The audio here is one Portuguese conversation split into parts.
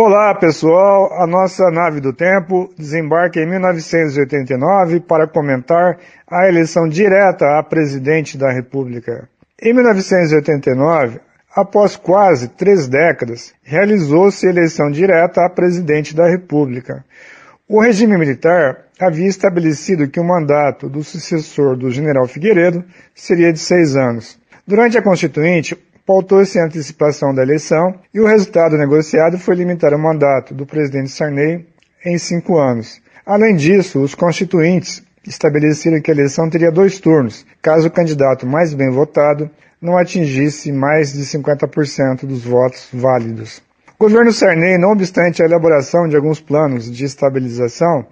Olá pessoal, a nossa nave do tempo desembarca em 1989 para comentar a eleição direta a presidente da República. Em 1989, após quase três décadas, realizou-se eleição direta a presidente da República. O regime militar havia estabelecido que o mandato do sucessor do general Figueiredo seria de seis anos. Durante a Constituinte, pautou-se a antecipação da eleição e o resultado negociado foi limitar o mandato do presidente Sarney em cinco anos. Além disso, os constituintes estabeleceram que a eleição teria dois turnos, caso o candidato mais bem votado não atingisse mais de 50% dos votos válidos. O governo Sarney, não obstante a elaboração de alguns planos de estabilização,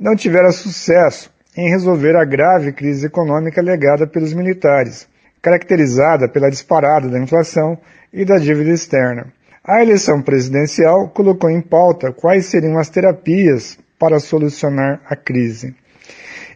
não tivera sucesso em resolver a grave crise econômica legada pelos militares, caracterizada pela disparada da inflação e da dívida externa. A eleição presidencial colocou em pauta quais seriam as terapias para solucionar a crise.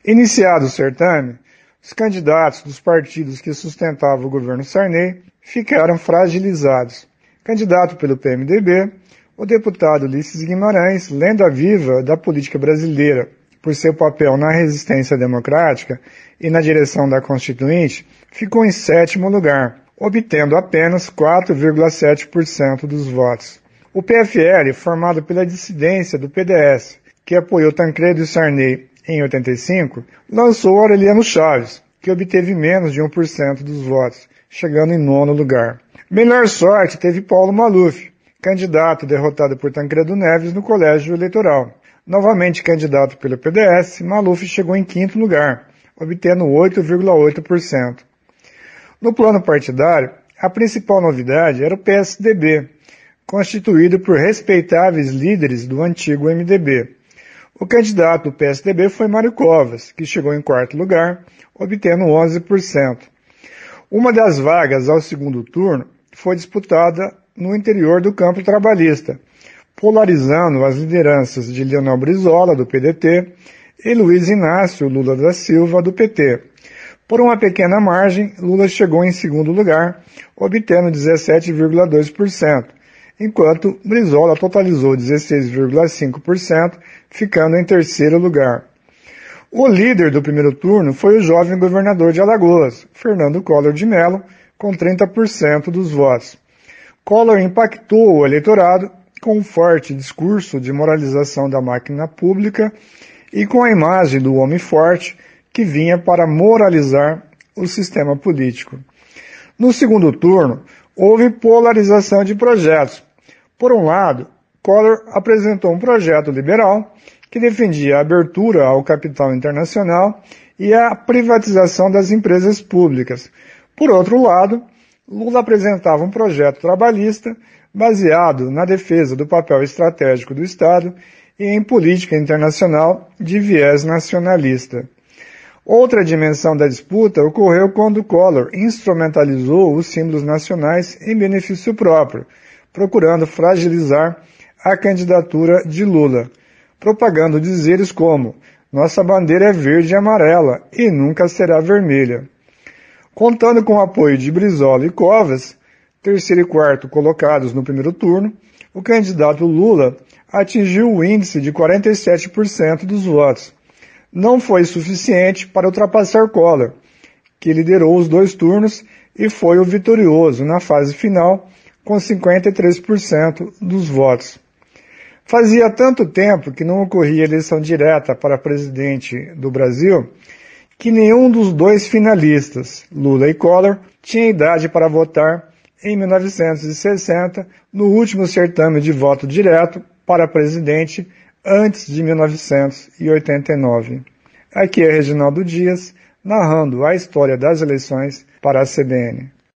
Iniciado o certame, os candidatos dos partidos que sustentavam o governo Sarney ficaram fragilizados. Candidato pelo PMDB, o deputado Ulisses Guimarães, lenda viva da política brasileira por seu papel na resistência democrática e na direção da Constituinte, ficou em sétimo lugar, obtendo apenas 4,7% dos votos. O PFL, formado pela dissidência do PDS, que apoiou Tancredo e Sarney em 85, lançou Aureliano Chaves, que obteve menos de 1% dos votos, chegando em nono lugar. Melhor sorte teve Paulo Maluf, candidato derrotado por Tancredo Neves no colégio eleitoral. Novamente candidato pelo PDS, Maluf chegou em quinto lugar, obtendo 8,8%. No plano partidário, a principal novidade era o PSDB, constituído por respeitáveis líderes do antigo MDB. O candidato do PSDB foi Mário Covas, que chegou em quarto lugar, obtendo 11%. Uma das vagas ao segundo turno foi disputada no interior do campo trabalhista, polarizando as lideranças de Leonel Brizola, do PDT, e Luiz Inácio Lula da Silva, do PT. Por uma pequena margem, Lula chegou em segundo lugar, obtendo 17,2%, enquanto Brizola totalizou 16,5%, ficando em terceiro lugar. O líder do primeiro turno foi o jovem governador de Alagoas, Fernando Collor de Mello, com 30% dos votos. Collor impactou o eleitorado com um forte discurso de moralização da máquina pública e com a imagem do homem forte que vinha para moralizar o sistema político. No segundo turno, houve polarização de projetos. Por um lado, Collor apresentou um projeto liberal que defendia a abertura ao capital internacional e a privatização das empresas públicas. Por outro lado, Lula apresentava um projeto trabalhista baseado na defesa do papel estratégico do Estado e em política internacional de viés nacionalista. Outra dimensão da disputa ocorreu quando Collor instrumentalizou os símbolos nacionais em benefício próprio, procurando fragilizar a candidatura de Lula, propagando dizeres como nossa bandeira é verde e amarela e nunca será vermelha. Contando com o apoio de Brizola e Covas, terceiro e quarto colocados no primeiro turno, o candidato Lula atingiu o índice de 47% dos votos. Não foi suficiente para ultrapassar Collor, que liderou os dois turnos e foi o vitorioso na fase final com 53% dos votos. Fazia tanto tempo que não ocorria eleição direta para presidente do Brasil que nenhum dos dois finalistas, Lula e Collor, tinha idade para votar em 1960, no último certame de voto direto para presidente antes de 1989. Aqui é Reginaldo Dias, narrando a história das eleições para a CBN.